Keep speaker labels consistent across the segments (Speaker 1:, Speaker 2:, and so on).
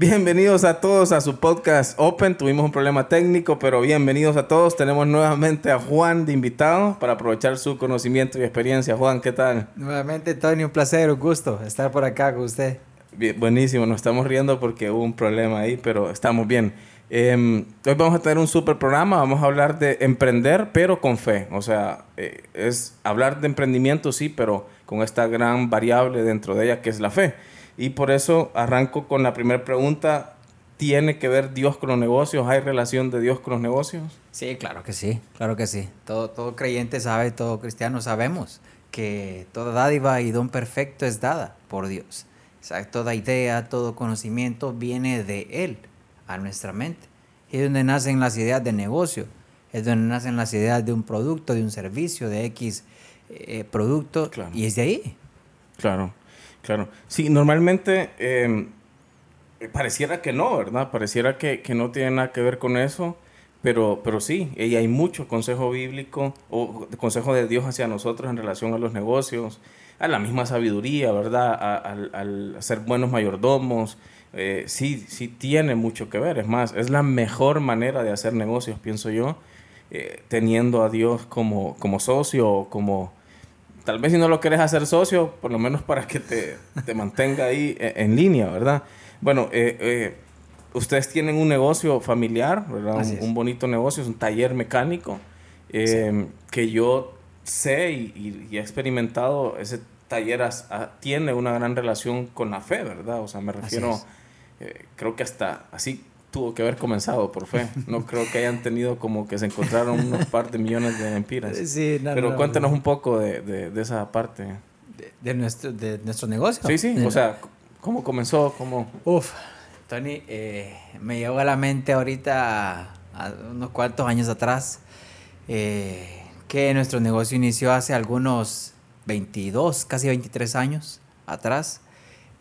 Speaker 1: Bienvenidos a todos a su podcast Open. Tuvimos un problema técnico, pero bienvenidos a todos. Tenemos nuevamente a Juan de invitado para aprovechar su conocimiento y experiencia. Juan, ¿qué tal?
Speaker 2: Nuevamente, Tony, un placer, un gusto estar por acá con usted.
Speaker 1: Bien, buenísimo, nos estamos riendo porque hubo un problema ahí, pero estamos bien. Em, hoy vamos a tener un super programa, vamos a hablar de emprender, pero con fe. O sea, eh, es hablar de emprendimiento, sí, pero con esta gran variable dentro de ella que es la fe. Y por eso arranco con la primera pregunta. ¿Tiene que ver Dios con los negocios? ¿Hay relación de Dios con los negocios?
Speaker 2: Sí, claro que sí, claro que sí. Todo, todo creyente sabe, todo cristiano sabemos que toda dádiva y don perfecto es dada por Dios. O sea, toda idea, todo conocimiento viene de Él a nuestra mente. Y es donde nacen las ideas de negocio, es donde nacen las ideas de un producto, de un servicio, de X eh, producto, y es de ahí.
Speaker 1: Claro. Claro. Sí, normalmente em, pareciera que no, ¿verdad? Pareciera que, no tiene nada que ver con eso, pero, pero sí, y hay mucho consejo bíblico o consejo de Dios hacia nosotros en relación a los negocios, a la misma sabiduría, ¿verdad? al, ser buenos mayordomos. Eh, sí, sí tiene mucho que ver. Es más, es la mejor manera de hacer negocios, pienso yo, eh, teniendo a Dios como, como socio o como tal vez si no lo quieres hacer socio, por lo menos para que te, te mantenga ahí e, en, línea, ¿verdad? Bueno, eh, eh, ustedes tienen un negocio familiar, ¿verdad? Un, bonito negocio, es un taller mecánico, em, que yo sé y, he experimentado, ese taller tiene una gran relación con la fe, ¿verdad? O sea, me refiero, eh, creo que hasta así tuvo que haber comenzado por fe. No creo que hayan tenido como que se encontraron unos par de millones de empiras. Sí, Pero cuéntanos un poco de, de, esa parte.
Speaker 2: De, nuestro, de nuestro negocio.
Speaker 1: Sí, sí. O sea, ¿cómo comenzó? ¿Cómo?
Speaker 2: Uf, Tony, eh, me llegó a la mente ahorita, unos cuantos años atrás, eh, que nuestro negocio inició hace algunos 22, casi 23 años atrás.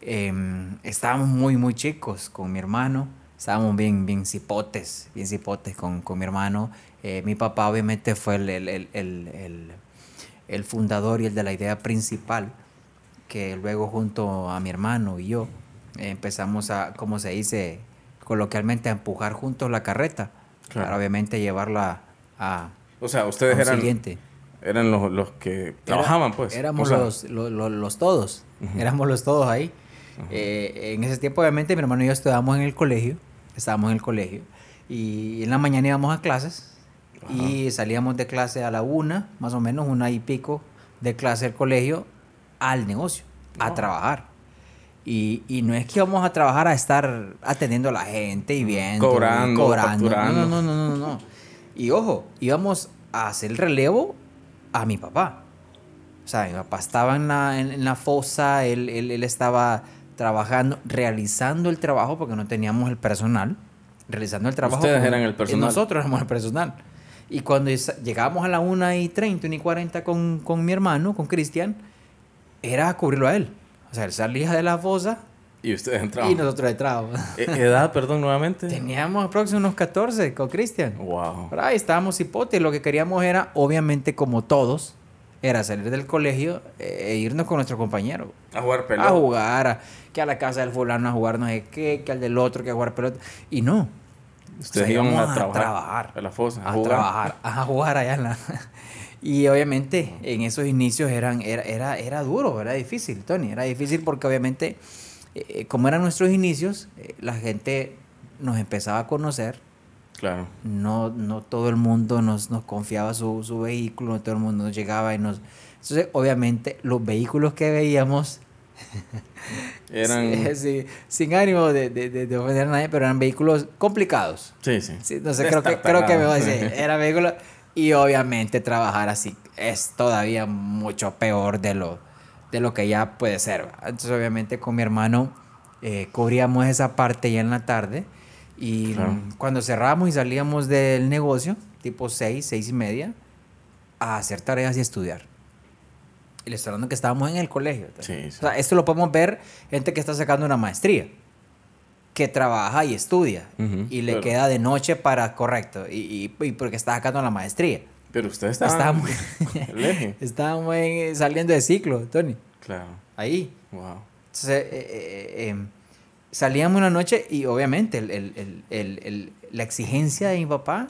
Speaker 2: Em, estábamos muy, muy chicos con mi hermano estábamos bien, bien cipotes, bien cipotes con, con mi hermano. Eh, mi papá obviamente fue el, el, el, el, fundador y el de la idea principal, que luego junto a mi hermano y yo empezamos a, como se dice coloquialmente, a empujar juntos la carreta, para obviamente llevarla a...
Speaker 1: O sea, ustedes eran... Eran los, los que trabajaban, pues.
Speaker 2: Éramos los, los, los, todos. Éramos los todos ahí. Eh, en ese tiempo, obviamente, mi hermano y yo estudiábamos en el colegio estábamos en el colegio. Y en la mañana íbamos a clases y salíamos de clase a la una, más o menos, una y pico de clase del colegio al negocio, a trabajar. Y, y, no es que íbamos a trabajar a estar atendiendo a la gente y viendo,
Speaker 1: cobrando, cobrando.
Speaker 2: No, no, no, no, no, no. Y ojo, íbamos a hacer el relevo a mi papá. O sea, mi papá estaba en la, en, la fosa, él, él, él estaba trabajando, realizando el trabajo, porque no teníamos el personal, realizando el trabajo.
Speaker 1: Ustedes eran el personal.
Speaker 2: nosotros éramos el personal. Y cuando llegábamos a la 1 y 30, 1 y 40 con, con mi hermano, con Cristian, era cubrirlo a él. O sea, él salía de la fosa.
Speaker 1: Y ustedes entraban.
Speaker 2: Y nosotros entrábamos.
Speaker 1: ¿E-, ¿Edad, perdón, nuevamente?
Speaker 2: Teníamos aproximadamente unos 14 con Cristian.
Speaker 1: Wow.
Speaker 2: ahí estábamos hipotes. Lo que queríamos era, obviamente, como todos, era salir del colegio e irnos con nuestro compañero.
Speaker 1: A jugar pelota.
Speaker 2: A jugar, que a la casa del fulano a jugar no sé qué, que al del otro que a jugar pelota. Y no.
Speaker 1: Ustedes iban a, trabajar,
Speaker 2: A la fosa. A, trabajar. A jugar allá en la... Y obviamente en esos inicios eran, era, era, era duro, era difícil, Tony. Era difícil porque obviamente, eh, como eran nuestros inicios, eh, la gente nos empezaba a conocer
Speaker 1: Claro.
Speaker 2: No, no todo el mundo nos, nos confiaba su, su vehículo, no todo el mundo nos llegaba y nos... Entonces, obviamente, los vehículos que veíamos
Speaker 1: eran...
Speaker 2: sin ánimo de, de, de, ofender a nadie, pero eran vehículos complicados.
Speaker 1: Sí, sí.
Speaker 2: entonces, creo que, creo que me va a decir, era vehículo... Y obviamente trabajar así es todavía mucho peor de lo, de lo que ya puede ser. Entonces, obviamente, con mi hermano eh, cubríamos esa parte ya en la tarde y cuando cerramos y salíamos del negocio, tipo 6, 6 y media, a hacer tareas y estudiar. Y les hablando que estábamos en el colegio. esto lo podemos ver gente que está sacando una maestría, que trabaja y estudia, y le queda de noche para, correcto, y, y, porque está sacando la maestría.
Speaker 1: Pero usted está estábamos,
Speaker 2: estábamos saliendo de ciclo, Tony.
Speaker 1: Claro.
Speaker 2: Ahí.
Speaker 1: Wow.
Speaker 2: Entonces, eh, eh, eh, salíamos una noche y obviamente el, el, el, el, la exigencia de mi papá,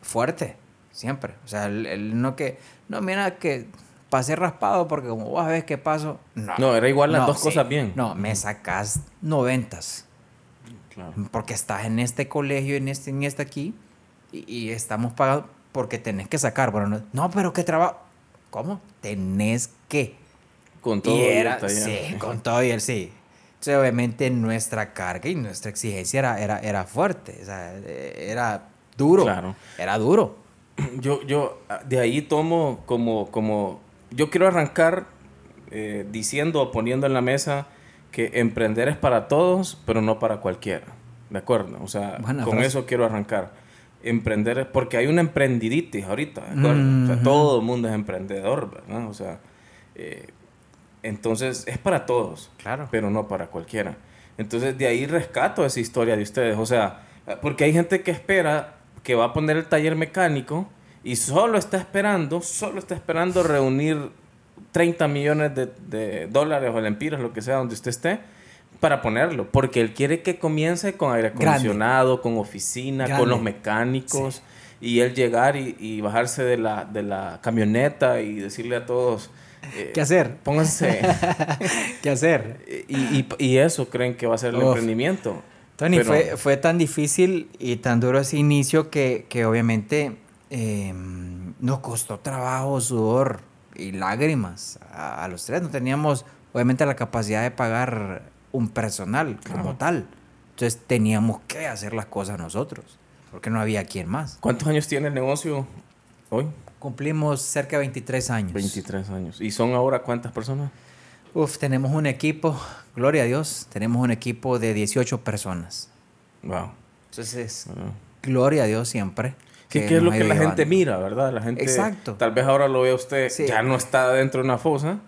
Speaker 2: fuerte, siempre. O sea, el, no que, no, mira que pasé raspado porque como vos ves qué paso.
Speaker 1: No, no era igual las dos cosas bien.
Speaker 2: No, me sacas noventas. Claro. Porque estás en este colegio, en este, en este aquí, y, y estamos pagando porque tenés que sacar. Bueno, no, no pero qué trabajo. ¿Cómo? Tenés que.
Speaker 1: Con todo.
Speaker 2: Y era, sí, con todo y el sí. Entonces, obviamente, nuestra carga y nuestra exigencia era, era, era fuerte. O sea, era duro. Claro. Era duro.
Speaker 1: Yo, yo de ahí tomo como, como yo quiero arrancar eh, diciendo o poniendo en la mesa que emprender es para todos, pero no para cualquiera. ¿De acuerdo? O sea, con eso quiero arrancar. Emprender, porque hay una emprendiditis ahorita, ¿de acuerdo? O sea, todo el mundo es emprendedor, ¿verdad? O sea, eh, entonces es para todos,
Speaker 2: claro.
Speaker 1: pero no para cualquiera. Entonces de ahí rescato esa historia de ustedes. O sea, porque hay gente que espera que va a poner el taller mecánico y solo está esperando, solo está esperando reunir 30 millones de, dólares o lempiras, lo que sea, donde usted esté, para ponerlo. Porque él quiere que comience con aire acondicionado, con oficina, con los mecánicos. Y él llegar y, bajarse de la, de la camioneta y decirle a todos...
Speaker 2: ¿Qué hacer?
Speaker 1: Pónganse.
Speaker 2: ¿Qué hacer?
Speaker 1: Y, y, eso creen que va a ser el emprendimiento.
Speaker 2: Tony, fue, fue tan difícil y tan duro ese inicio que, que obviamente Em, nos costó trabajo, sudor y lágrimas a, los tres. No teníamos, obviamente, la capacidad de pagar un personal como tal. Entonces teníamos que hacer las cosas nosotros, porque no había quien más.
Speaker 1: ¿Cuántos años tiene el negocio hoy?
Speaker 2: Cumplimos cerca de 23 años.
Speaker 1: 23 años. ¿Y son ahora cuántas personas?
Speaker 2: Uf, tenemos un equipo, gloria a Dios, tenemos un equipo de 18 personas.
Speaker 1: Wow.
Speaker 2: Entonces, gloria a Dios siempre.
Speaker 1: ¿Qué, es lo que la gente mira, verdad? La gente,
Speaker 2: Exacto.
Speaker 1: Tal vez ahora lo ve usted, ya no está dentro de una fosa.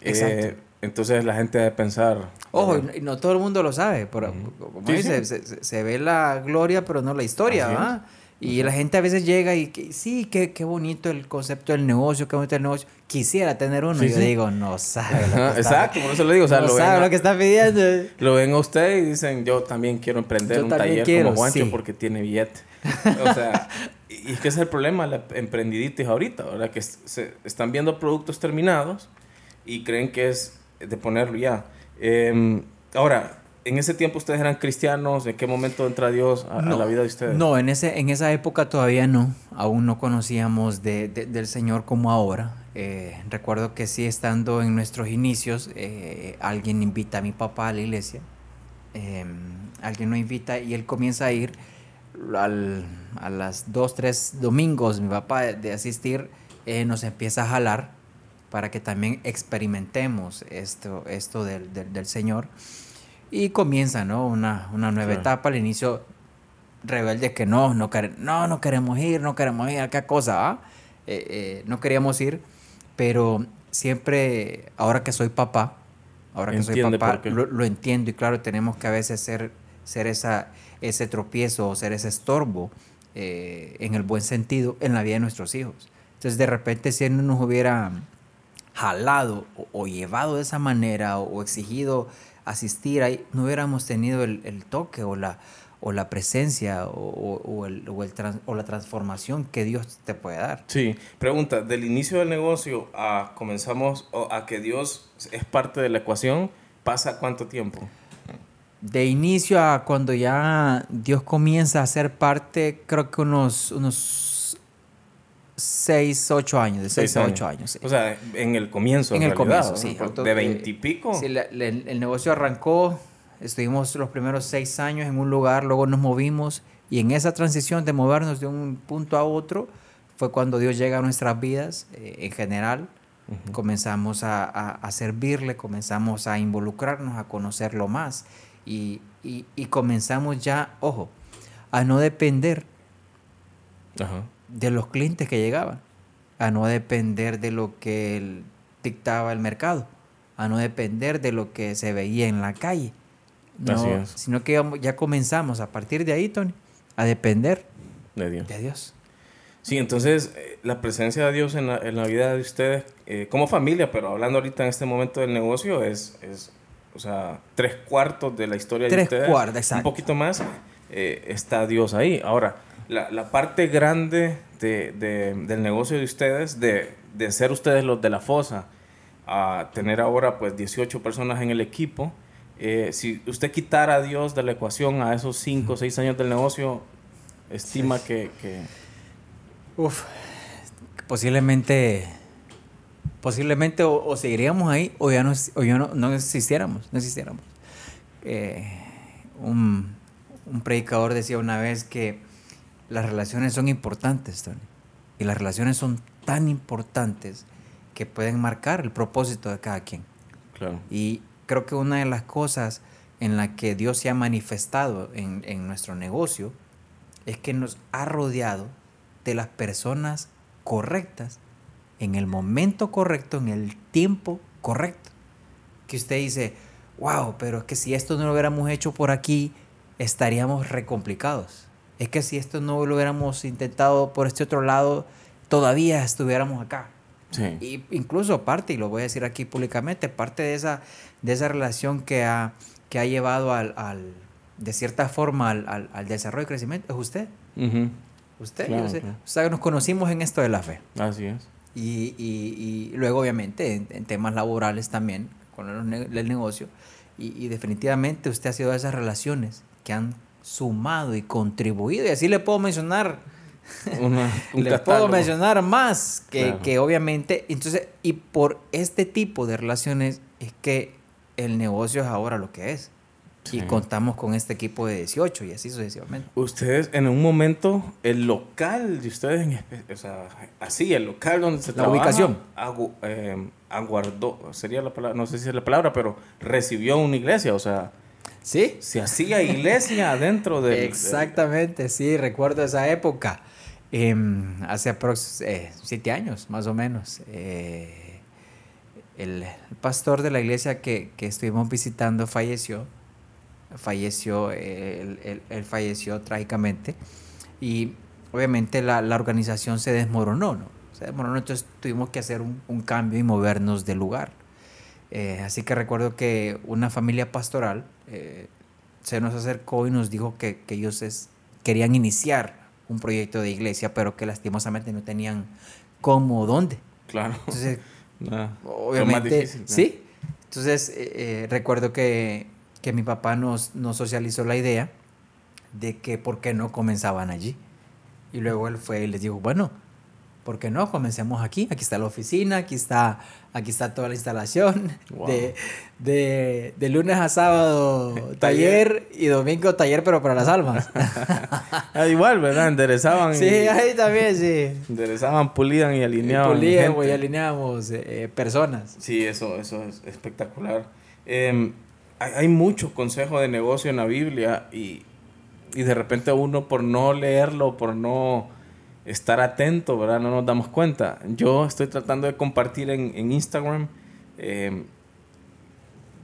Speaker 1: Exacto. Eh, entonces la gente debe pensar.
Speaker 2: Ojo, y no todo el mundo lo sabe. Pero, como dice, se, ve la gloria, pero no la historia, ¿verdad? Y la gente a veces llega y sí, qué, qué bonito el concepto del negocio, qué bonito el negocio. Quisiera tener uno. y yo digo, no sabe. Lo
Speaker 1: que Exacto, por eso le digo. O sea,
Speaker 2: no
Speaker 1: lo
Speaker 2: sabe lo que está pidiendo.
Speaker 1: Lo ven a usted y dicen, yo también quiero emprender un taller como Juancho porque tiene billete. O sea, y es que ese es el problema, la emprendiditis ahorita, ¿verdad? Que se están viendo productos terminados y creen que es de ponerlo ya. Em, ahora, en ese tiempo ustedes eran cristianos, ¿en qué momento entra Dios a, la vida de ustedes?
Speaker 2: No, en, ese, en esa época todavía no, aún no conocíamos de, del Señor como ahora. Eh, recuerdo que sí, estando en nuestros inicios, eh, alguien invita a mi papá a la iglesia, em, alguien lo invita y él comienza a ir al, a las dos, tres domingos, mi papá de, asistir, eh, nos empieza a jalar para que también experimentemos esto, esto del, del, Señor. Y comienza, ¿no? Una, una nueva etapa. Al inicio, rebelde que no, no, no, no queremos ir, no queremos ir, qué cosa, ¿ah? eh, eh, no queríamos ir, pero siempre, ahora que soy papá, ahora que soy papá, lo, lo, entiendo y claro, tenemos que a veces ser, ser esa, ese tropiezo o ser ese estorbo eh, en el buen sentido en la vida de nuestros hijos. Entonces de repente si él no nos hubiera jalado o, llevado de esa manera o, exigido asistir ahí, no hubiéramos tenido el, toque o la, o la presencia o, el, o, la transformación que Dios te puede dar.
Speaker 1: Sí, pregunta, del inicio del negocio a comenzamos a que Dios es parte de la ecuación, ¿pasa cuánto tiempo?
Speaker 2: de inicio a cuando ya Dios comienza a ser parte, creo que unos, unos 6, 8 años, de 6 a 8 años.
Speaker 1: O sea, en el comienzo.
Speaker 2: En el comienzo, sí.
Speaker 1: De 20 y pico.
Speaker 2: Sí, el negocio arrancó, estuvimos los primeros 6 años en un lugar, luego nos movimos y en esa transición de movernos de un punto a otro fue cuando Dios llega a nuestras vidas eh, en general. Comenzamos a, a, a servirle, comenzamos a involucrarnos, a conocerlo más y, comenzamos ya, ojo, a no depender de los clientes que llegaban, a no depender de lo que dictaba el mercado, a no depender de lo que se veía en la calle, sino que ya comenzamos a partir de ahí, Tony, a depender
Speaker 1: de Dios.
Speaker 2: De Dios.
Speaker 1: Sí, entonces eh, la presencia de Dios en la, vida de ustedes, eh, como familia, pero hablando ahorita en este momento del negocio, es, es o sea, tres cuartos de la historia de ustedes. Tres cuartos, exacto. Un poquito más, eh, está Dios ahí. Ahora, la, la parte grande de, de, del negocio de ustedes, de, de, ser ustedes los de la fosa, a tener ahora pues 18 personas en el equipo, eh, si usted quitara a Dios de la ecuación a esos 5 o 6 años del negocio, estima que, que...
Speaker 2: Uf, posiblemente posiblemente o, seguiríamos ahí o ya no, o ya no, no existiéramos, no existiéramos. Eh, un, un, predicador decía una vez que las relaciones son importantes, Tony, y las relaciones son tan importantes que pueden marcar el propósito de cada quien. Claro. Y creo que una de las cosas en la que Dios se ha manifestado en, en nuestro negocio es que nos ha rodeado de las personas correctas en el momento correcto, en el tiempo correcto. Que usted dice, wow, pero es que si esto no lo hubiéramos hecho por aquí, estaríamos recomplicados. Es que si esto no lo hubiéramos intentado por este otro lado, todavía estuviéramos acá. Sí. Y incluso parte, y lo voy a decir aquí públicamente, parte de esa, de esa relación que ha, que ha llevado al, al de cierta forma al, al, desarrollo y crecimiento es usted. Usted, o sea, nos conocimos en esto de la fe.
Speaker 1: Así es.
Speaker 2: Y, y, luego, obviamente, en, temas laborales también, con el, negocio. Y, definitivamente usted ha sido de esas relaciones que han sumado y contribuido. Y así le puedo mencionar. le puedo mencionar más que, que obviamente. Entonces, y por este tipo de relaciones es que el negocio es ahora lo que es. Y contamos con este equipo de 18 y así sucesivamente.
Speaker 1: Ustedes, en un momento, el local de ustedes, o sea, así, el local donde se
Speaker 2: La ubicación.
Speaker 1: Eh, aguardó, sería la palabra, no sé si es la palabra, pero recibió una iglesia, o sea.
Speaker 2: Sí.
Speaker 1: Se hacía iglesia dentro de.
Speaker 2: Exactamente, sí, recuerdo esa época. Em, hace aproximadamente eh, siete años, más o menos. Eh, el, pastor de la iglesia que, que estuvimos visitando falleció falleció, él, falleció trágicamente y obviamente la, organización se desmoronó, ¿no? Se desmoronó, entonces tuvimos que hacer un, cambio y movernos de lugar. Eh, así que recuerdo que una familia pastoral eh, se nos acercó y nos dijo que, ellos querían iniciar un proyecto de iglesia, pero que lastimosamente no tenían cómo o dónde.
Speaker 1: Claro.
Speaker 2: Entonces, obviamente, sí. Entonces, eh, recuerdo que que mi papá nos, nos socializó la idea de que por qué no comenzaban allí. Y luego él fue y les dijo, bueno, ¿por qué no? Comencemos aquí. Aquí está la oficina, aquí está, aquí está toda la instalación. De, de, de, lunes a sábado taller y domingo taller, pero para las almas.
Speaker 1: Ah, igual, ¿verdad? Enderezaban.
Speaker 2: Sí, ahí también, sí.
Speaker 1: Enderezaban, pulían y alineaban.
Speaker 2: Pulíamos y alineamos eh, personas.
Speaker 1: Sí, eso, eso es espectacular. Eh, hay, mucho consejo de negocio en la Biblia y, de repente uno por no leerlo, por no estar atento, ¿verdad? No nos damos cuenta. Yo estoy tratando de compartir en, Instagram em,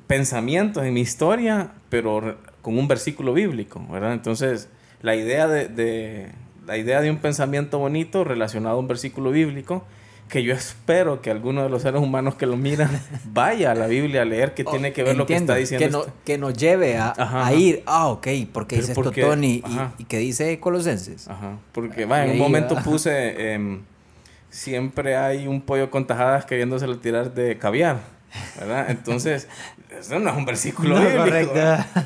Speaker 1: pensamientos en mi historia, pero con un versículo bíblico, ¿verdad? Entonces, la idea de, la idea de un pensamiento bonito relacionado a un versículo bíblico que yo espero que alguno de los seres humanos que lo miran vaya a la Biblia a leer que tiene que ver lo que está diciendo.
Speaker 2: Que, que nos lleve a, ir, ah, ok, porque dice esto Tony y, que dice Colosenses.
Speaker 1: Ajá, porque en un momento puse, em, siempre hay un pollo con tajadas queriéndoselo tirar de caviar, ¿verdad? Entonces, eso no es un versículo bíblico,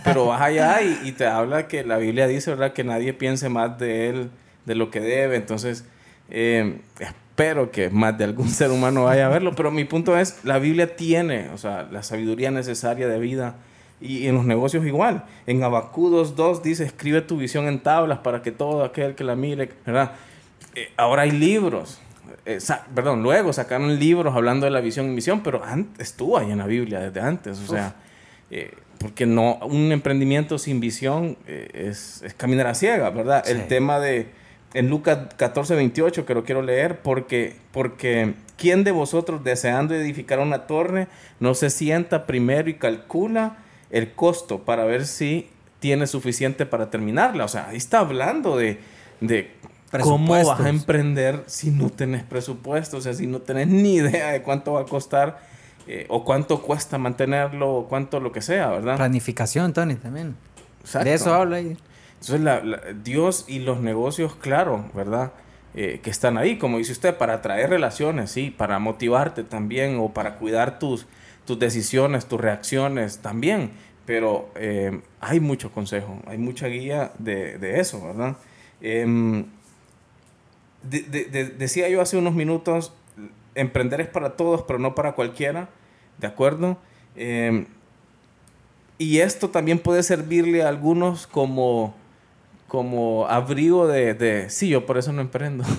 Speaker 1: pero vas allá y, y te habla que la Biblia dice, ¿verdad? Que nadie piense más de él de lo que debe, entonces... Eh, espero que más de algún ser humano vaya a verlo, pero mi punto es, la Biblia tiene, o sea, la sabiduría necesaria de vida y, en los negocios igual. En Abacudos 2 dice, escribe tu visión en tablas para que todo aquel que la mire, ¿verdad? Eh, ahora hay libros, eh, perdón, luego sacaron libros hablando de la visión y misión, pero antes, estuvo ahí en la Biblia desde antes, o sea, eh, porque no, un emprendimiento sin visión es, es, caminar a ciega, ¿verdad? El tema de en Lucas 14, 28, que lo quiero leer, porque, porque ¿quién de vosotros deseando edificar una torre no se sienta primero y calcula el costo para ver si tiene suficiente para terminarla? O sea, ahí está hablando de, de cómo vas a emprender si no tenés presupuesto, o sea, si no tenés ni idea de cuánto va a costar eh, o cuánto cuesta mantenerlo, o cuánto lo que sea, ¿verdad?
Speaker 2: Planificación, Tony, también. De eso habla ahí.
Speaker 1: Entonces, Dios y los negocios, claro, ¿verdad? Eh, que están ahí, como dice usted, para atraer relaciones, sí, para motivarte también, o para cuidar tus, tus decisiones, tus reacciones también. Pero eh, hay mucho consejo, hay mucha guía de, de eso, ¿verdad? Em, decía yo hace unos minutos, emprender es para todos, pero no para cualquiera, ¿de acuerdo? Em, y esto también puede servirle a algunos como, como abrigo de, de sí, yo por eso no emprendo.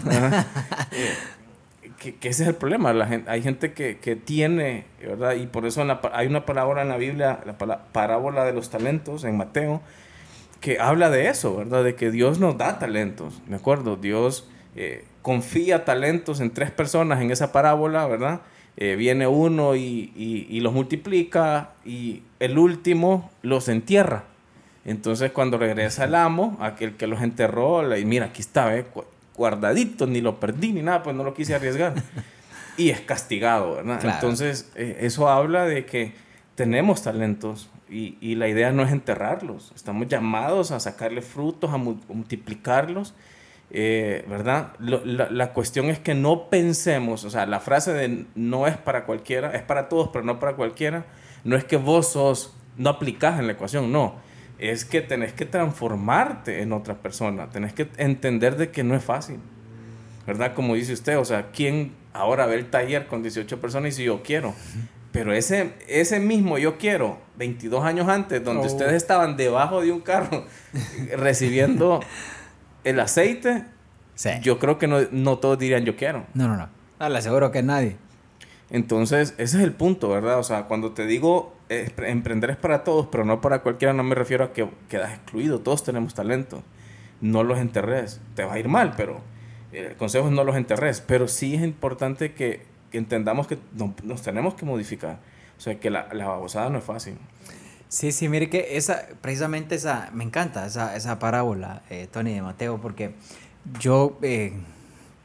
Speaker 1: Eh, que, ese es el problema. La gente, hay gente que, que, tiene, ¿verdad? Y por eso hay una palabra en la Biblia, la parábola de los talentos en Mateo, que habla de eso, ¿verdad? De que Dios nos da talentos, ¿de acuerdo? Dios eh, confía talentos en tres personas en esa parábola, ¿verdad? Eh, viene uno y, los multiplica y el último los entierra. Entonces cuando regresa el amo, aquel que los enterró, le mira, aquí está, ¿eh? guardadito, ni lo perdí ni nada, pues no lo quise arriesgar. y es castigado, ¿verdad? Entonces eh, eso habla de que tenemos talentos y, y, la idea no es enterrarlos, estamos llamados a sacarle frutos, a multiplicarlos eh, ¿verdad? la, cuestión es que no pensemos, o sea, la frase de no es para cualquiera, es para todos, pero no para cualquiera, no es que vos sos, no aplicás en la ecuación, no. Es que tenés que transformarte en otra persona, tenés que entender de que no es fácil, ¿verdad? Como dice usted, o sea, ¿quién ahora ve el taller con 18 personas y dice yo quiero? Pero ese, ese mismo yo quiero, 22 años antes, donde oh. ustedes estaban debajo de un carro recibiendo el aceite, yo creo que no, todos dirían yo quiero.
Speaker 2: No, no, no. No, le aseguro que nadie.
Speaker 1: Entonces, ese es el punto, ¿verdad? O sea, cuando te digo emprender es para todos, pero no para cualquiera, no me refiero a que quedas excluido. Todos tenemos talento. No los enterres. Te va a ir mal, pero el consejo es no los enterres. Pero sí es importante que, entendamos que nos tenemos que modificar. O sea, que la, la babosada no es fácil.
Speaker 2: Sí, sí, mire que esa, precisamente esa, me encanta esa, esa parábola, eh, Tony de Mateo, porque yo eh,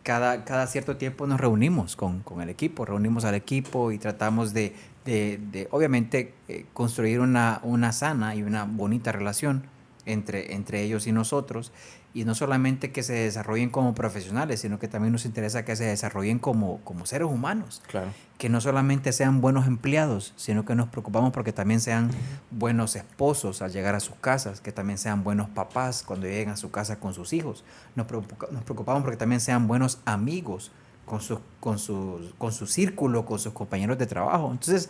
Speaker 2: cada, cada cierto tiempo nos reunimos con, con, el equipo, reunimos al equipo y tratamos de, de, obviamente, eh, construir una, una sana y una bonita relación entre, entre ellos y nosotros y no solamente que se desarrollen como profesionales, sino que también nos interesa que se desarrollen como, como seres humanos.
Speaker 1: Claro.
Speaker 2: Que no solamente sean buenos empleados, sino que nos preocupamos porque también sean buenos esposos al llegar a sus casas, que también sean buenos papás cuando lleguen a su casa con sus hijos. Nos, nos preocupamos porque también sean buenos amigos con su, con, su, con su círculo, con sus compañeros de trabajo. Entonces,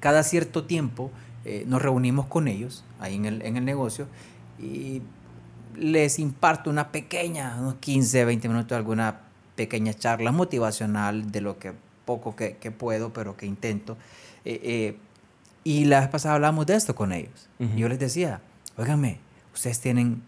Speaker 2: cada cierto tiempo eh, nos reunimos con ellos ahí en el, en el negocio y les imparto una pequeña, unos 15, 20 minutos, alguna pequeña charla motivacional de lo que poco que, puedo, pero que intento. Eh, eh, y la vez pasada hablamos de esto con ellos. Yo les decía, óigame, ustedes tienen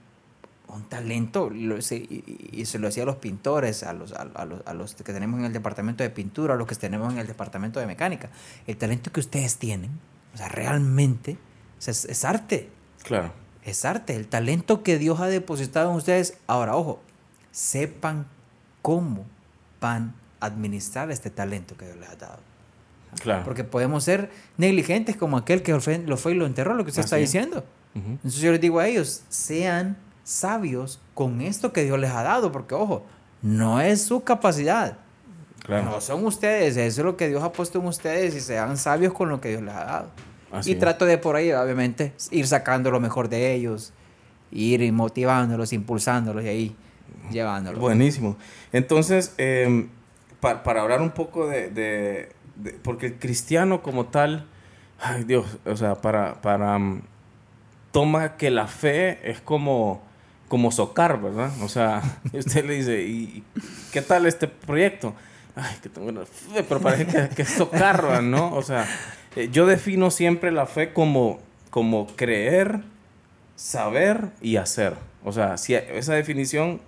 Speaker 2: un talento, y, se lo decía a los pintores, a los, a, los, a los que tenemos en el departamento de pintura, a los que tenemos en el departamento de mecánica. El talento que ustedes tienen, o sea, realmente es, es arte.
Speaker 1: Claro
Speaker 2: es arte, el talento que Dios ha depositado en ustedes. Ahora, ojo, sepan cómo van a administrar este talento que Dios les ha dado.
Speaker 1: Claro.
Speaker 2: Porque podemos ser negligentes como aquel que lo fue y lo enterró, lo que usted está diciendo. Entonces yo les digo a ellos, sean sabios con esto que Dios les ha dado, porque ojo, no es su capacidad. No son ustedes, eso es lo que Dios ha puesto en ustedes y sean sabios con lo que Dios les ha dado y trato de por ahí, obviamente, ir sacando lo mejor de ellos, ir motivándolos, impulsándolos y ahí llevándolos.
Speaker 1: Buenísimo. Entonces, em, para, hablar un poco de, Porque el cristiano como tal, ay Dios, o sea, para... para mm, toma que la fe es como como socar, ¿verdad? O sea, usted le dice, ¿y qué tal este proyecto? Ay, que tengo una fe, pero parece que, que es socar, ¿no? O sea, eh, yo defino siempre la fe como, como creer, saber y hacer. O sea, si esa definición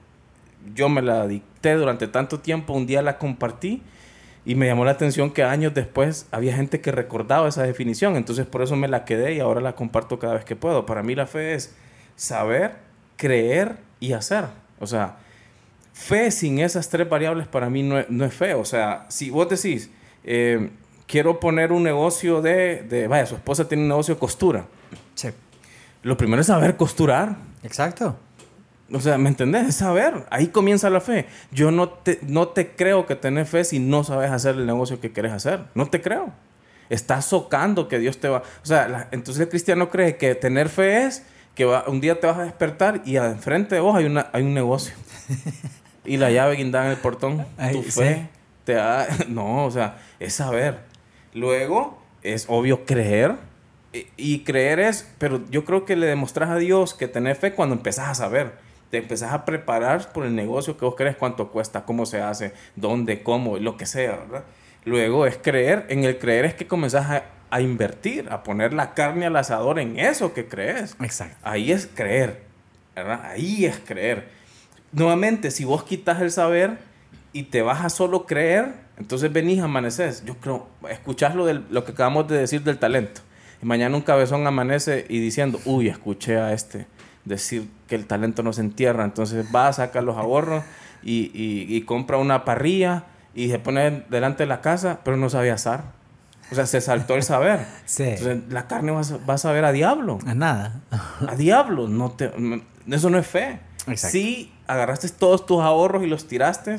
Speaker 1: yo me la dicté durante tanto tiempo, un día la compartí y me llamó la atención que años después había gente que recordaba esa definición, entonces por eso me la quedé y ahora la comparto cada vez que puedo. Para mí la fe es saber, creer y hacer. O sea, fe sin esas tres variables para mí no es, fe. O sea, si vos decís, eh, quiero poner un negocio de, de, vaya, su esposa tiene un negocio de costura.
Speaker 2: Sí.
Speaker 1: Lo primero es saber costurar.
Speaker 2: Exacto.
Speaker 1: O sea, ¿me entendés? Es saber. Ahí comienza la fe. Yo no te, no te creo que tenés fe si no sabes hacer el negocio que quieres hacer. No te creo. Estás socando que Dios te va... O sea, entonces el cristiano cree que tener fe es que va, un día te vas a despertar y enfrente de vos hay, una, hay un negocio. y la llave guindada en el portón. tu fe te da... No, o sea, es saber. Luego, es obvio creer. Y, creer es... Pero yo creo que le demostras a Dios que tener fe cuando empezás a saber te empezás a preparar por el negocio que vos crees, cuánto cuesta, cómo se hace, dónde, cómo, lo que sea, ¿verdad? Luego es creer, en el creer es que comenzás a, a invertir, a poner la carne al asador en eso que crees.
Speaker 2: Exacto.
Speaker 1: Ahí es creer, ¿verdad? Ahí es creer. Nuevamente, si vos quitas el saber y te vas a solo creer, entonces venís, amaneces. Yo creo, escuchás lo, del, lo que acabamos de decir del talento. Y mañana un cabezón amanece y diciendo, uy, escuché a este decir que el talento no se entierra. Entonces va, saca los ahorros y, y, compra una parrilla y se pone delante de la casa, pero no sabe asar. O sea, se saltó el saber.
Speaker 2: Sí.
Speaker 1: Entonces, la carne va, a saber a diablo.
Speaker 2: A nada.
Speaker 1: a diablo. No te, eso no es fe. Exacto. Sí, agarraste todos tus ahorros y los tiraste,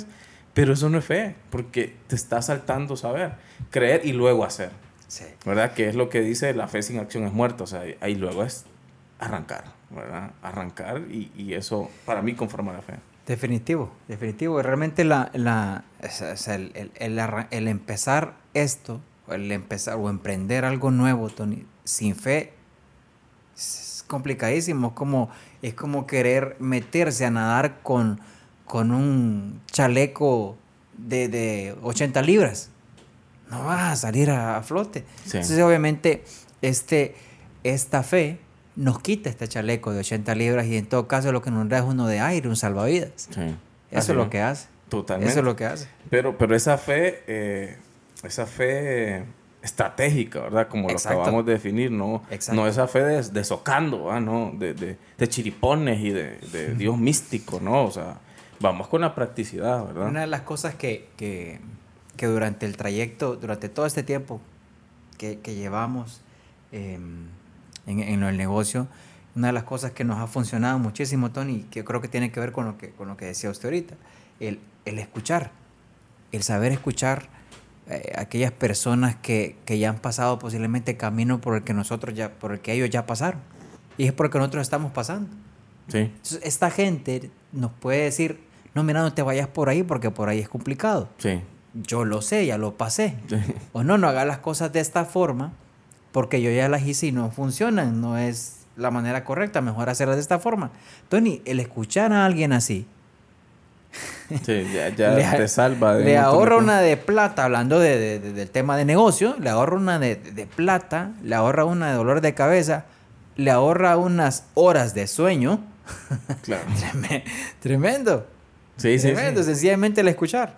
Speaker 1: pero eso no es fe, porque te está saltando saber. Creer y luego hacer.
Speaker 2: Sí.
Speaker 1: ¿Verdad? Que es lo que dice la fe sin acción es muerta. O sea, ahí luego es arrancar, ¿verdad? Arrancar y, y eso para mí conforma la fe.
Speaker 2: Definitivo, definitivo. Realmente la, la, el, el, el, el, empezar esto, el empezar o emprender algo nuevo, Tony, sin fe, es complicadísimo. Es como, es como querer meterse a nadar con, con un chaleco de, de 80 libras. No vas a salir a, flote. Entonces, obviamente, este, esta fe nos quita este chaleco de 80 libras y en todo caso lo que nos da es uno de aire, un salvavidas. Eso es lo que hace.
Speaker 1: Totalmente.
Speaker 2: Eso es lo que hace.
Speaker 1: Pero, pero esa fe, eh, esa fe estratégica, ¿verdad? Como lo acabamos de definir, no, no esa fe de, socando, ¿no? De, de, chiripones y de, Dios místico, ¿no? O sea, vamos con la practicidad, ¿verdad?
Speaker 2: Una de las cosas que, que, que durante el trayecto, durante todo este tiempo que, que llevamos, eh, en, en el negocio. Una de las cosas que nos ha funcionado muchísimo, Tony, que creo que tiene que ver con lo que, con lo que decía usted ahorita, el, el escuchar, el saber escuchar eh, aquellas personas que, que, ya han pasado posiblemente camino por el que nosotros ya, por el que ellos ya pasaron. Y es porque nosotros estamos pasando.
Speaker 1: Sí.
Speaker 2: esta gente nos puede decir, no, mira, no te vayas por ahí porque por ahí es complicado.
Speaker 1: Sí.
Speaker 2: Yo lo sé, ya lo pasé. O no, no hagas las cosas de esta forma porque yo ya las hice y no funcionan, no es la manera correcta, mejor hacerlas de esta forma. Tony, el escuchar a alguien así,
Speaker 1: Sí, ya, te salva.
Speaker 2: le ahorra una de plata, hablando de, del tema de negocio, le ahorra una de, plata, le ahorra una de dolor de cabeza, le ahorra unas horas de sueño.
Speaker 1: Claro.
Speaker 2: Tremendo.
Speaker 1: Sí,
Speaker 2: sí, Tremendo, sencillamente el escuchar.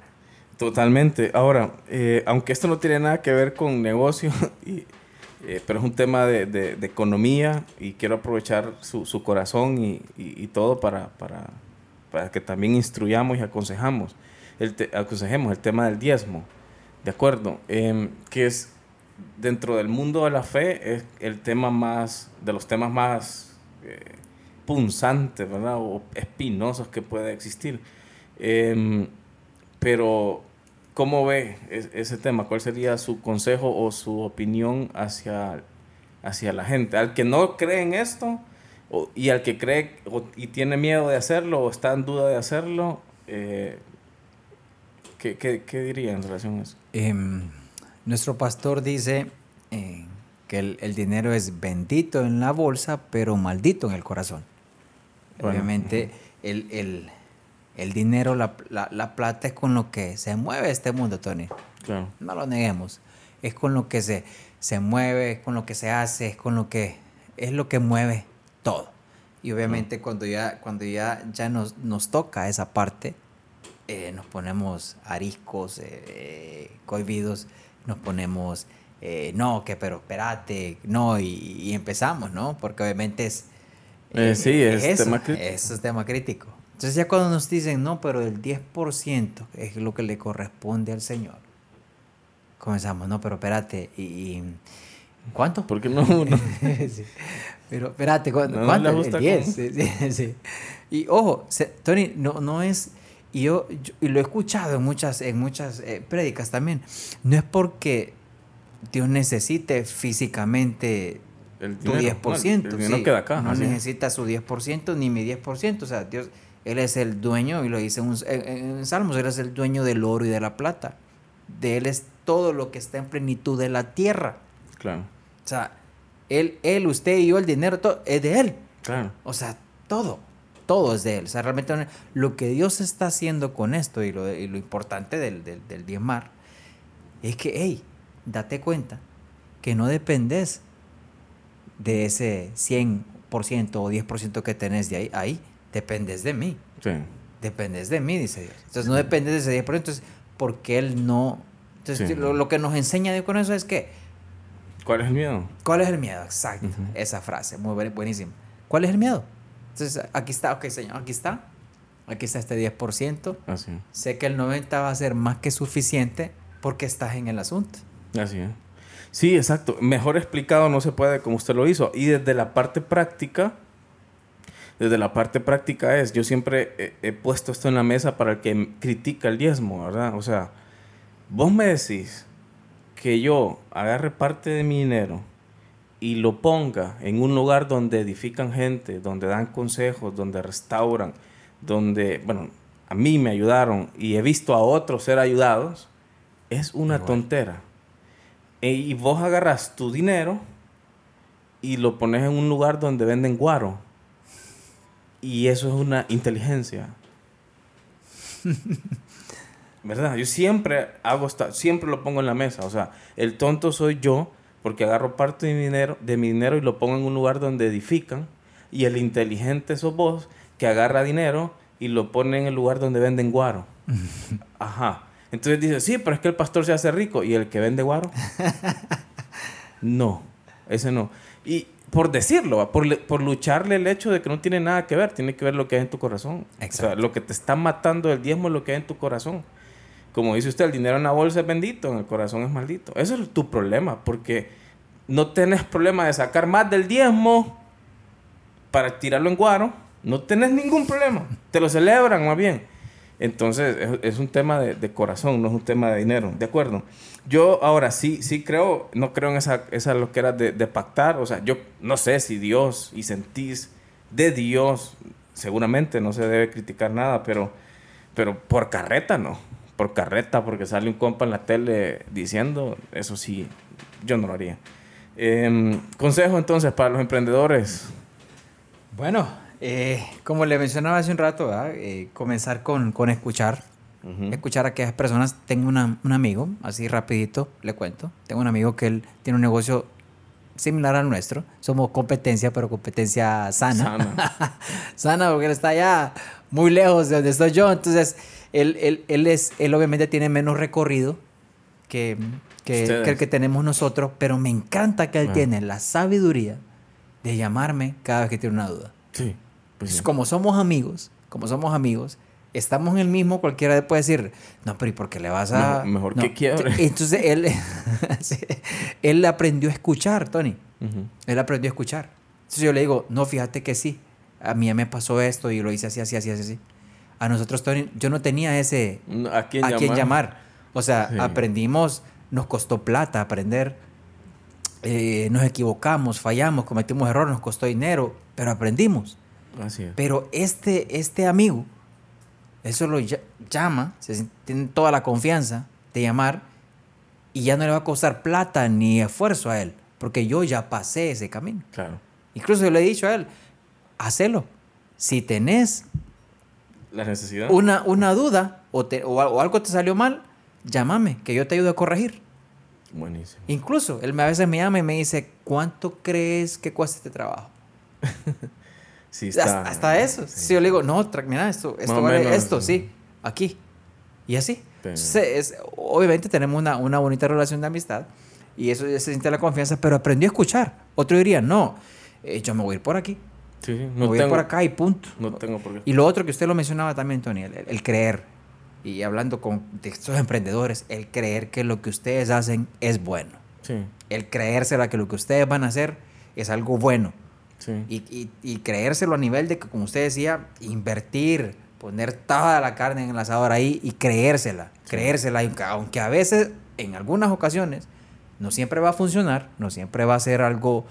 Speaker 1: Totalmente. Ahora, eh, aunque esto no tiene nada que ver con negocio y, eh, pero es un tema de, de, economía y quiero aprovechar su, su corazón y, y, todo para, para, para, que también instruyamos y aconsejamos el aconsejemos el tema del diezmo. ¿De acuerdo? Eh, que es dentro del mundo de la fe es el tema más, de los temas más eh, punzantes, ¿verdad? O espinosos que puede existir. Em, pero ¿Cómo ve ese tema? ¿Cuál sería su consejo o su opinión hacia, hacia la gente? Al que no cree en esto y al que cree y tiene miedo de hacerlo o está en duda de hacerlo, eh, ¿qué, qué, diría en relación a eso?
Speaker 2: Em, nuestro pastor dice eh, que el, dinero es bendito en la bolsa, pero maldito en el corazón. Obviamente, el el dinero, la, la, plata es con lo que se mueve este mundo, Tony.
Speaker 1: Claro.
Speaker 2: No lo neguemos. Es con lo que se, se mueve, es con lo que se hace, es con lo que es lo que mueve todo. Y obviamente cuando ya, cuando ya, ya nos, nos toca esa parte, eh, nos ponemos ariscos, eh, cohibidos, nos ponemos, eh, no, que pero espérate, no, y, empezamos, ¿no? Porque obviamente es...
Speaker 1: sí, es, tema crítico.
Speaker 2: Eso es tema crítico. Entonces ya cuando nos dicen, no, pero el 10% es lo que le corresponde al Señor. comenzamos, no, pero espérate, ¿y, cuánto?
Speaker 1: ¿Por qué no?
Speaker 2: Pero espérate, ¿cuánto? el 10. Sí, sí, Y ojo, Tony, no, no es, y yo, y lo he escuchado en muchas, en muchas eh, prédicas también, no es porque Dios necesite físicamente el tu 10%. No, queda acá. No necesita su 10% ni mi 10%. O sea, Dios, Él es el dueño, y lo dice en, en, Salmos, Él es el dueño del oro y de la plata. De Él es todo lo que está en plenitud de la tierra. Claro. O sea, Él, él usted y yo, el dinero, todo es de Él. Claro. O sea, todo. Todo es de Él. O sea, realmente lo que Dios está haciendo con esto y lo, y lo importante del, del, del diezmar es que, hey, date cuenta que no dependes de ese 100% o 10% que tenés de ahí, ahí dependes de mí. Sí. Dependes de mí, dice Dios. Entonces no dependes de ese 10%, entonces, porque Él no... Entonces lo, que nos enseña Dios con eso es que...
Speaker 1: ¿Cuál es el miedo?
Speaker 2: ¿Cuál es el miedo? Exacto. Esa frase, muy buenísima. ¿Cuál es el miedo? Entonces, aquí está, ok, señor, aquí está. Aquí está este 10%. Así. Sé que el 90% va a ser más que suficiente porque estás en el asunto.
Speaker 1: Así es. Sí, exacto. Mejor explicado no se puede como usted lo hizo. Y desde la parte práctica, desde la parte práctica es, yo siempre he, puesto esto en la mesa para el que critica el diezmo, ¿verdad? O sea, vos me decís que yo agarre parte de mi dinero y lo ponga en un lugar donde edifican gente, donde dan consejos, donde restauran, donde, bueno, a mí me ayudaron y he visto a otros ser ayudados, es una tontera. E, y vos agarras tu dinero y lo pones en un lugar donde venden guaro. Y eso es una inteligencia. ¿Verdad? Yo siempre hago siempre lo pongo en la mesa. O sea, el tonto soy yo porque agarro parte de mi dinero, de mi dinero y lo pongo en un lugar donde edifican. Y el inteligente sos vos que agarra dinero y lo pone en el lugar donde venden guaro. Ajá. Entonces dice, sí, pero es que el pastor se hace rico. ¿Y el que vende guaro? no, ese no. Y por decirlo, por, por, lucharle el hecho de que no tiene nada que ver, tiene que ver lo que hay en tu corazón. O sea, lo que te está matando el diezmo es lo que hay en tu corazón. Como dice usted, el dinero en la bolsa es bendito, en el corazón es maldito. Eso es tu problema, porque no tenés problema de sacar más del diezmo para tirarlo en guaro. No tenés ningún problema. Te lo celebran más bien. Entonces, es, un tema de, corazón, no es un tema de dinero, ¿de acuerdo? Yo ahora sí, sí creo, no creo en esa, lo que era de, pactar, o sea, yo no sé si Dios y sentís de Dios, seguramente no se debe criticar nada, pero, pero por carreta no, por carreta, porque sale un compa en la tele diciendo, eso sí, yo no lo haría. Em, consejo entonces para los emprendedores.
Speaker 2: Bueno, eh, como le mencionaba hace un rato, eh, comenzar con, con escuchar. Escuchar a aquellas personas. Tengo un amigo, así rapidito le cuento. Tengo un amigo que él tiene un negocio similar al nuestro. Somos competencia, pero competencia sana. Sana. sana porque él está allá muy lejos de donde estoy yo. Entonces, él, él, él, es, él obviamente tiene menos recorrido que, que, el que tenemos nosotros, pero me encanta que él tiene la sabiduría de llamarme cada vez que tiene una duda. Sí. Pues como somos amigos, como somos amigos, estamos en el mismo, cualquiera puede decir, no, pero ¿y por qué le vas a...?
Speaker 1: mejor que quiebre.
Speaker 2: Entonces él, él aprendió a escuchar, Tony. Él aprendió a escuchar. Entonces yo le digo, no, fíjate que sí, a mí ya me pasó esto y lo hice así, así, así, así. A nosotros, Tony, yo no tenía ese... ¿A quién, llamar? O sea, aprendimos, nos costó plata aprender, eh, nos equivocamos, fallamos, cometimos errores, nos costó dinero, pero aprendimos. Pero este, este amigo, eso lo llama, se tiene toda la confianza de llamar y ya no le va a costar plata ni esfuerzo a él, porque yo ya pasé ese camino. Claro. Incluso yo le he dicho a él, hacelo. Si tenés
Speaker 1: la necesidad.
Speaker 2: Una, una duda o, o, algo te salió mal, llámame, que yo te ayudo a corregir. Buenísimo. Incluso él a veces me llama y me dice, ¿cuánto crees que cuesta este trabajo? hasta, eso. Si yo le digo, no, mira, esto, esto vale esto, sí, aquí. Y así. es, obviamente tenemos una, una, bonita relación de amistad y eso ya se siente la confianza, pero aprendió a escuchar. Otro diría, no, eh, yo me voy a ir por aquí. Sí, no me voy a ir por acá y punto.
Speaker 1: No tengo por qué.
Speaker 2: Y lo otro que usted lo mencionaba también, Tony, el, creer. y hablando con de estos emprendedores, el creer que lo que ustedes hacen es bueno.
Speaker 1: Sí.
Speaker 2: El creérsela que lo que ustedes van a hacer es algo bueno.
Speaker 1: Sí.
Speaker 2: Y, y- y creérselo a nivel de que, como usted decía, invertir, poner toda la carne en el asador ahí y creérsela, creérsela, aunque, a veces, en algunas ocasiones, no siempre va a funcionar, no siempre va a ser algo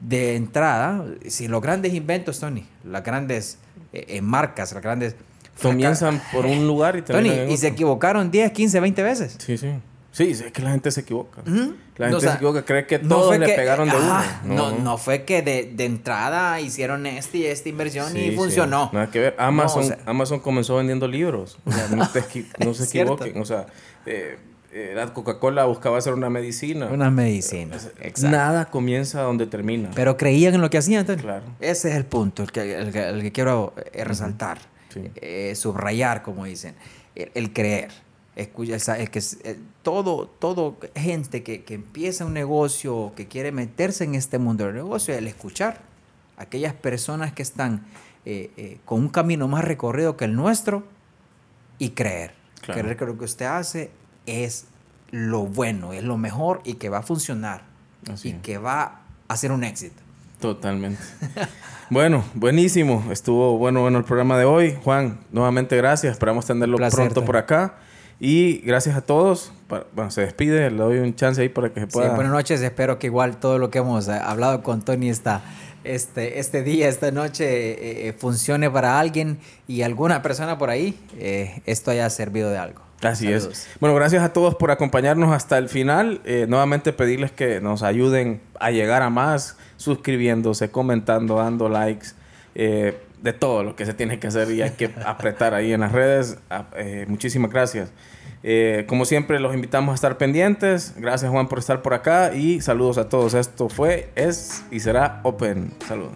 Speaker 2: de entrada. Si los grandes inventos, Tony, las grandes eh, eh, marcas, las grandes...
Speaker 1: Comienzan por un lugar y
Speaker 2: Tony,
Speaker 1: terminan en
Speaker 2: y se
Speaker 1: otro.
Speaker 2: equivocaron 10, 15, 20 veces.
Speaker 1: Sí, sí. Sí, es que la gente se equivoca.
Speaker 2: Ujú.
Speaker 1: La
Speaker 2: O
Speaker 1: gente
Speaker 2: sea,
Speaker 1: se equivoca, cree que
Speaker 2: no fue
Speaker 1: le
Speaker 2: que-
Speaker 1: pegaron de
Speaker 2: ajá,
Speaker 1: uno.
Speaker 2: No, no fue que de, de entrada hicieron esta y esta inversión
Speaker 1: Sí,
Speaker 2: y
Speaker 1: sí.
Speaker 2: funcionó.
Speaker 1: Nada que ver. Amazon,
Speaker 2: No, o sea-
Speaker 1: Amazon comenzó vendiendo libros. O sea, no, te no se
Speaker 2: cierto.
Speaker 1: equivoquen. O sea, eh, eh, la Coca-Cola buscaba hacer una medicina.
Speaker 2: Una medicina. Exacto.
Speaker 1: Nada comienza donde termina.
Speaker 2: Pero creían en lo que hacían, Tony.
Speaker 1: Claro.
Speaker 2: Ese es el punto, el que, el que- el que quiero eh, resaltar,
Speaker 1: Sí.
Speaker 2: eh, subrayar, como dicen, el, el creer. Escucha, el que, es- el- todo, todo gente que, que empieza un negocio, que quiere meterse en este mundo del negocio, el escuchar. Aquellas personas que están eh, eh, con un camino más recorrido que el nuestro y creer.
Speaker 1: Claro.
Speaker 2: Creer que lo que usted hace es lo bueno, es lo mejor y que va a funcionar
Speaker 1: Así
Speaker 2: y
Speaker 1: es.
Speaker 2: que va a ser un éxito.
Speaker 1: Totalmente. bueno, buenísimo. Estuvo bueno, bueno el programa de hoy. Juan, nuevamente gracias. Esperamos tenerlo pronto por acá. Y gracias a todos. Bueno, se despide. Le doy un chance ahí para que se
Speaker 2: Sí,
Speaker 1: pueda.
Speaker 2: buenas noches. Espero que igual todo lo que hemos eh, hablado con Tony esta, este, este día, esta noche, eh, eh, funcione para alguien y alguna persona por ahí, eh, esto haya servido de algo.
Speaker 1: Así
Speaker 2: Saludos.
Speaker 1: es. Bueno, gracias a todos por acompañarnos hasta el final. Eh, nuevamente pedirles que nos ayuden a llegar a más, suscribiéndose, comentando, dando likes, eh, de todo lo que se tiene que hacer y hay que apretar ahí en las redes. Ah, eh, muchísimas gracias. Eh, como siempre, los invitamos a estar pendientes. Gracias, Juan, por estar por acá y saludos a todos. Esto fue, es y será Open. Saludos.